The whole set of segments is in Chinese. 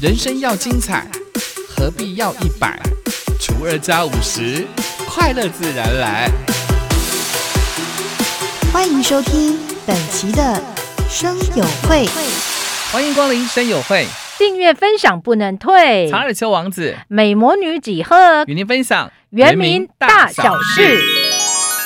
人生要精彩，何必要一百除二加五十？快乐自然来。欢迎收听本期的生友会，欢迎光临生友会，订阅分享不能退。查尔丘王子美魔女几何与您分享原名大小事。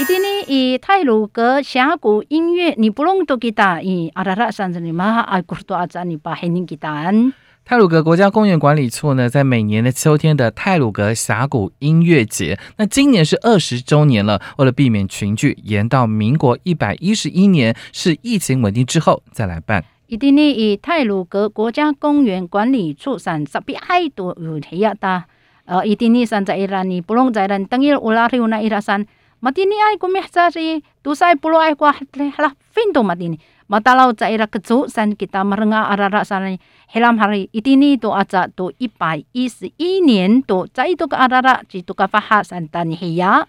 一定呢，以泰鲁格峡谷音乐，你不弄都给打以阿拉拉山子里嘛，阿古多阿扎你把黑人给打安。泰鲁格国家公园管理处呢，在每年的秋天的泰鲁格峡谷音乐节，那今年是二十周年了。为了避免群聚，延到民国一百一十一年，是疫情稳定之后再来办。一定呢，以泰鲁格国家公园管理处上特别爱多有提亚达，呃，一定呢，山在伊拉尼不弄在人等于乌拉有那伊拉山，马蒂尼爱过咩啥子，都晒不落爱过，好啦，分都马蒂尼。matalaw sa ira kecu san kita merenga arara sana helam hari itini to aca to ipai is 一年 to 在 itu ke arara jitu ka faha san tan hiya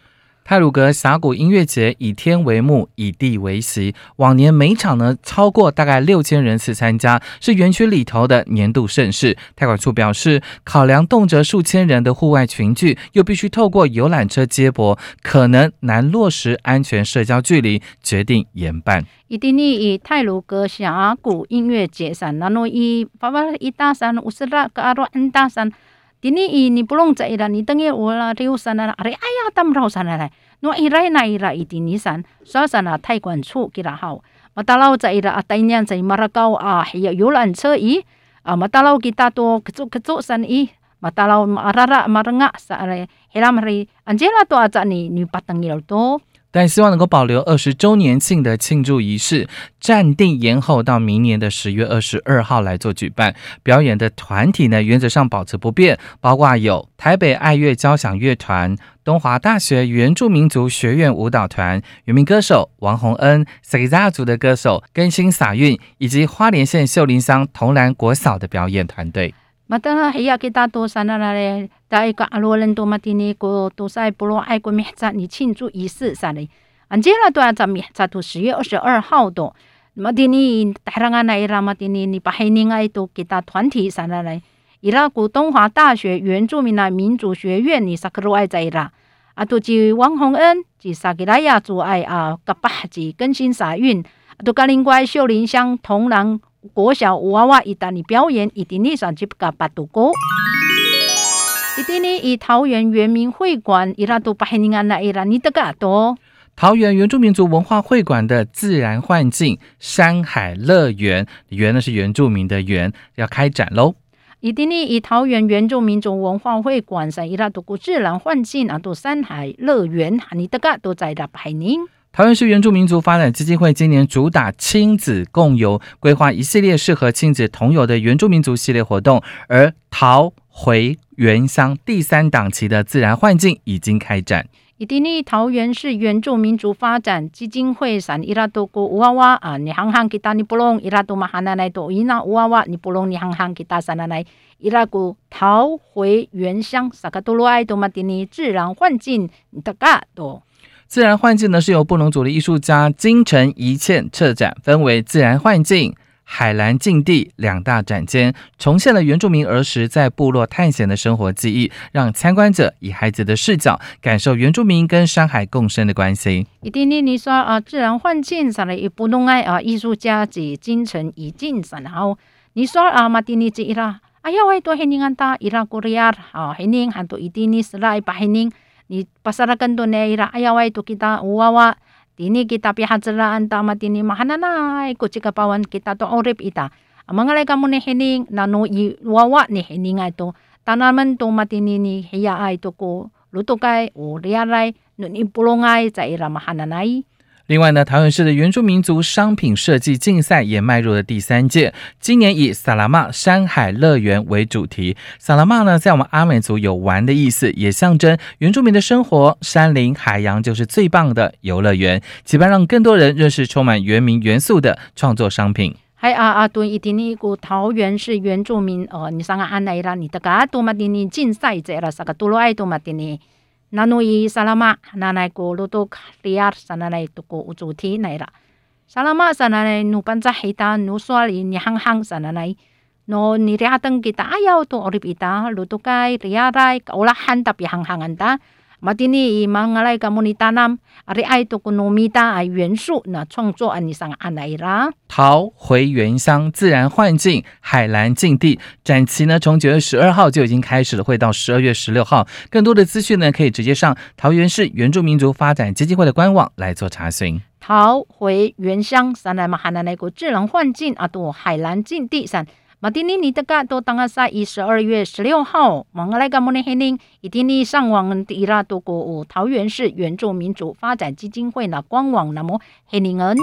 泰鲁格峡谷音乐节以天为幕，以地为席。往年每场呢超过大概六千人次参加，是园区里头的年度盛事。泰管处表示，考量动辄数千人的户外群聚，又必须透过游览车接驳，可能难落实安全社交距离，决定延办。一定呢，以泰鲁格峡谷音乐节上，那诺以巴巴一大山，乌斯拉格阿罗恩大山。Dini ini pulong sa ira ni tangi wala riu sana are aya tam rau sana lai no ira na ira iti ni san so sana tai quan chu kira hao matalau sa ira atai nyan sa marakau a hiya yulan che i. A matalau kita to kecu kecu san i. Matalau marara marenga sa are helam ri anjela to aja ni ni patangil to 但希望能够保留二十周年庆的庆祝仪式，暂定延后到明年的十月二十二号来做举办。表演的团体呢，原则上保持不变，包括有台北爱乐交响乐团、东华大学原住民族学院舞蹈团、原名歌手王洪恩、塞家族的歌手更新撒韵，以及花莲县秀林乡同兰国小的表演团队。马达拉黑亚给大多山那拉嘞，大一个阿罗人多马蒂尼古多塞布罗爱国面子，你庆祝仪式啥嘞？俺接了多阿咱面子，都十月二十二号多。马蒂尼大拉阿那伊拉马蒂尼，你把黑人爱多给他团体啥那嘞？伊拉古东华大学原住民的民族学院，你萨克鲁爱在伊拉。啊，都是王洪恩，是萨吉拉亚族爱啊，噶巴是更新啥运？都甲林外秀林乡铜人。国小娃娃一旦你表演，一定你上去不噶八度高。一定你以桃园原民会馆伊拉都把你安那伊拉你得噶多。桃园原住民族文化会馆的自然幻境山海乐园，园呢是原住民的园，要开展喽。一定你以桃园原住民族文化会馆上伊拉都过自然幻境啊，都山海乐园，你得噶都在那排宁。桃园市原住民族发展基金会今年主打亲子共游，规划一系列适合亲子同游的原住民族系列活动。而桃回原乡第三档期的自然幻境已经开展。伊蒂尼桃园市原住民族发展基金会上伊拉多个乌娃娃啊，你行行给他你不弄伊拉多嘛哈奶奶多伊那乌娃娃你不弄你行行给他三奶奶伊拉古桃回原乡萨卡多罗爱多嘛蒂尼自然幻境大噶多。自然幻境呢，是由布农族的艺术家金城一倩策展，分为自然幻境、海蓝境地两大展间，重现了原住民儿时在部落探险的生活记忆，让参观者以孩子的视角感受原住民跟山海共生的关系。一定呢，你说啊，自然幻境上的一布农爱啊，艺术家及金城一进上，然后你说啊，马蒂尼吉伊拉，哎呀，我多黑宁安达伊拉古里亚啊，黑宁很多一定呢是来把黑宁。Ni pasarakan to ne ira ayawai to kita uwawa tini kita pihatsalaan tama tini mahananay ko chika pawan kita to orip ita. Amangalay ka mo ni hining nano i wawa ni hining ay to tanaman to matini ni hiya ay to ko luto kay o riaray nun ipulongay sa ira mahananay 另外呢，桃园市的原住民族商品设计竞赛也迈入了第三届，今年以萨拉玛山海乐园为主题。萨拉玛呢，在我们阿美族有玩的意思，也象征原住民的生活，山林、海洋就是最棒的游乐园。期盼让更多人认识充满原民元素的创作商品。嗨啊啊，对，一定呢个桃园市原住民哦，你上个安来啦，你的噶多嘛的呢竞赛者啦，啥个多罗爱多嘛的 นานุยสารมะนาไนโกโลโตคริยาสานาไนตุกอุจูทีไหนละสารมะสานาไนนูปันจหิตานูสวาลินยังหังสานาไนโนนิรียาตังกิตาอายาวตัวอริบิตาโลโตกายรียาไรก็อละหันตับยังหังอันตา to orip ita luto kay riyaray kaulahan tapi hanghangan ta matini i mangalay kamu ni tanam ari ay to kunomita ay 元素那创作安尼上安来啦。逃回原乡，自然幻境，海蓝净地展期呢，从九月十二号就已经开始了，会到十二月十六号。更多的资讯呢，可以直接上桃园市原住民族发展基金会的官网来做查询。逃回原乡，三来嘛，海南那个自然幻境啊，多海蓝净地上。马丁尼尼的个都当阿在一十二月十六号，忙个来个莫尼黑宁，一定你上网的伊拉多国桃园市原住民族发展基金会那官网那么黑宁恩。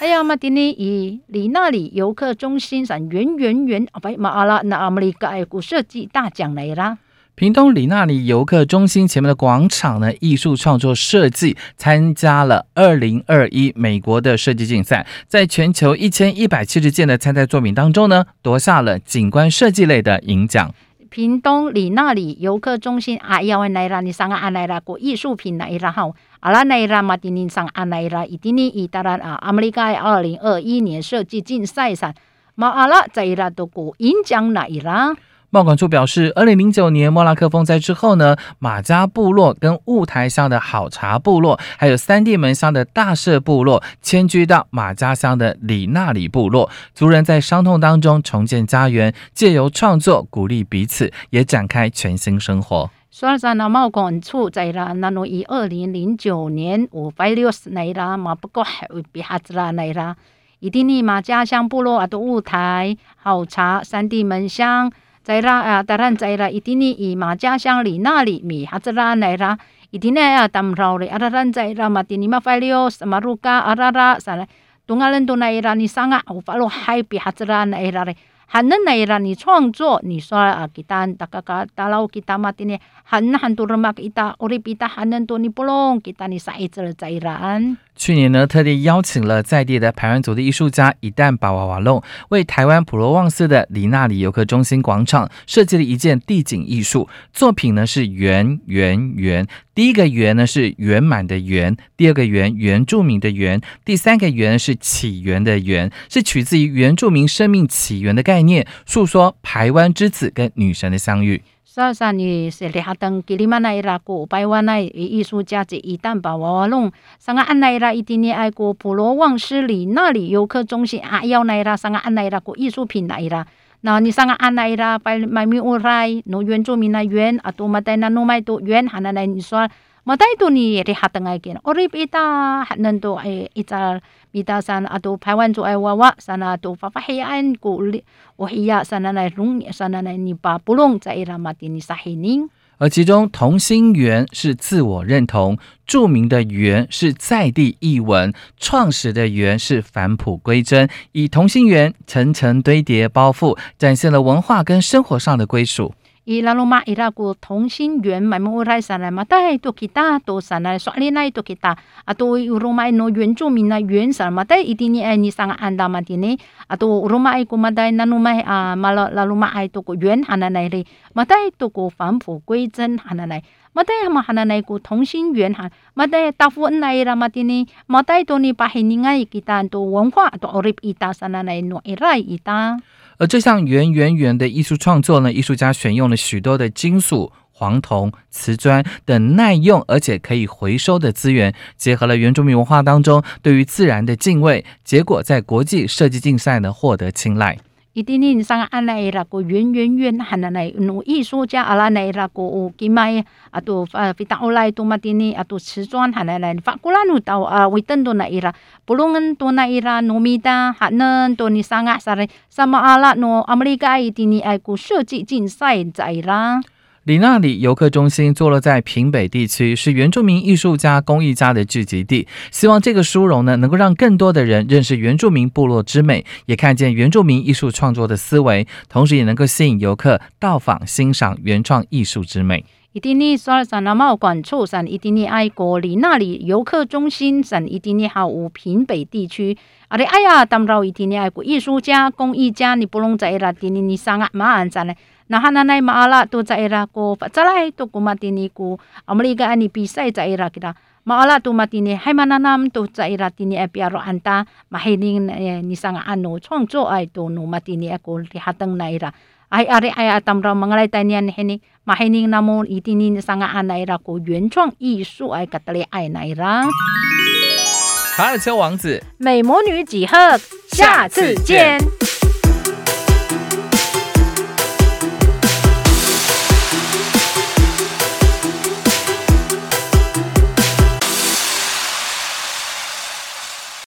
哎呀，马丁尼伊里那里游客中心上圆圆圆，啊不马阿拉那阿姆利个爱古设计大奖来啦。屏东里那里游客中心前面的广场呢，艺术创作设计参加了二零二一美国的设计竞赛，在全球一千一百七十件的参赛作品当中呢，夺下了景观设计类的银奖。屏东里那里游客中心啊，要来啦，你上个安来啦，过艺术品来啦好，阿拉来啦马丁尼上安来啦，一定呢以当然啊，阿美利加二零二一年设计竞赛上，马阿拉在伊拉都过银奖来啦。贸管处表示，二零零九年莫拉克风灾之后呢，马家部落跟雾台乡的好茶部落，还有三地门乡的大社部落迁居到马家乡的里纳里部落，族人在伤痛当中重建家园，借由创作鼓励彼此，也展开全新生活。说在那贸管处在啦，那侬以二零零九年五百六十内啦，嘛不过还会比哈子啦来啦，一定尼马家乡部落啊的雾台好茶三地门乡。在啦啊，当然在啦，一定呢，以马家乡里那里米哈子啦来啦，一定呢啊，当绕哩，啊，当然在啦，马丁尼马费利奥什么路噶啊啦啦，啥嘞，东阿人都来啦，你上啊，我发了海比哈子啦来啦嘞，还能来啦，你创作，你说啊给他大家个大佬 kita 马丁尼，很很多人嘛给他我哩比他很能多你不弄给他你啥意思了在啦？去年呢，特地邀请了在地的排湾族的艺术家一旦把娃娃弄，为台湾普罗旺斯的里纳里游客中心广场设计了一件地景艺术作品呢，是圆圆圆。第一个圆呢是圆满的圆，第二个圆原住民的圆，第三个圆是起源的源，是取自于原住民生命起源的概念，诉说台湾之子跟女神的相遇。所以说，你是里哈登吉里曼那伊拉古百万那艺术家这一旦把娃娃弄，上个安那伊拉一定你爱过普罗旺斯里那里游客中心啊，要那伊拉上个安那伊拉过艺术品那伊拉，那你上个安那伊拉把买米乌来，侬原住民那原啊，多买带那侬买多原，哈那那你说。Mata itu ni rehat tengah gin. Orip ita hanan to ay ita mita sana ato paiwan to ay wawa sana to papahiyan ko wahiya sana na rung sana na ni pa pulong sa ira mati ni sahining. 而其中同心圆是自我认同，著名的圆是在地译文，创始的圆是返璞归真，以同心圆层层堆叠包覆，展现了文化跟生活上的归属。伊拉罗马伊拉古同心圆买木来上来嘛，带多其他都上来，刷里来多其他，啊都罗马 no 原住民那原上嘛，带一定你爱你上安达嘛的呢，啊都罗马伊古嘛带那罗马啊嘛拉拉罗马爱多个原哈那来嘞，嘛带多个返璞归真哈那来，嘛带嘛哈那来古同心圆哈，嘛带大富恩来啦嘛的呢，嘛带多你把黑你爱其他都文化都 orip 伊达上来诺伊来伊达。而这项圆圆圆的艺术创作呢，艺术家选用了许多的金属、黄铜、瓷砖等耐用而且可以回收的资源，结合了原住民文化当中对于自然的敬畏，结果在国际设计竞赛呢获得青睐。一定呢，上安来啦个圆圆圆，喊那来弄艺术家阿拉来啦个有金麦啊，都呃非常欧来多嘛的呢，啊都瓷砖喊来来，法国人都到啊维登多那伊拉，布隆恩多那伊拉，糯米达喊呢多尼上啊啥嘞，什么阿拉诺阿美利加伊定呢爱个设计竞赛在啦。里纳里游客中心坐落在平北地区，是原住民艺术家、工艺家的聚集地。希望这个殊荣呢，能够让更多的人认识原住民部落之美，也看见原住民艺术创作的思维，同时也能够吸引游客到访欣赏原创艺术之美。一定呢，说上那茂管处上一定呢爱国里那里游客中心上一定呢还有平北地区。啊哩哎呀，当然一定呢爱国艺术家、工艺家，你不能在啦，定你上啊马鞍山嘞。那哈那奈马阿拉都在伊拉过，再来都古马蒂尼古，阿姆利个安尼比赛在伊拉给他，maala tu matini hai mananam tu caira tini e piaro anta mahining ni sanga anu chong cho ai tu nu matini e ko li hatang naira ai are ai atam ra mangalai tanian heni mahining namun itini ni sanga anaira ko 原创艺术 ai katale ai naira 卡尔丘王子，美魔女几何，下次见。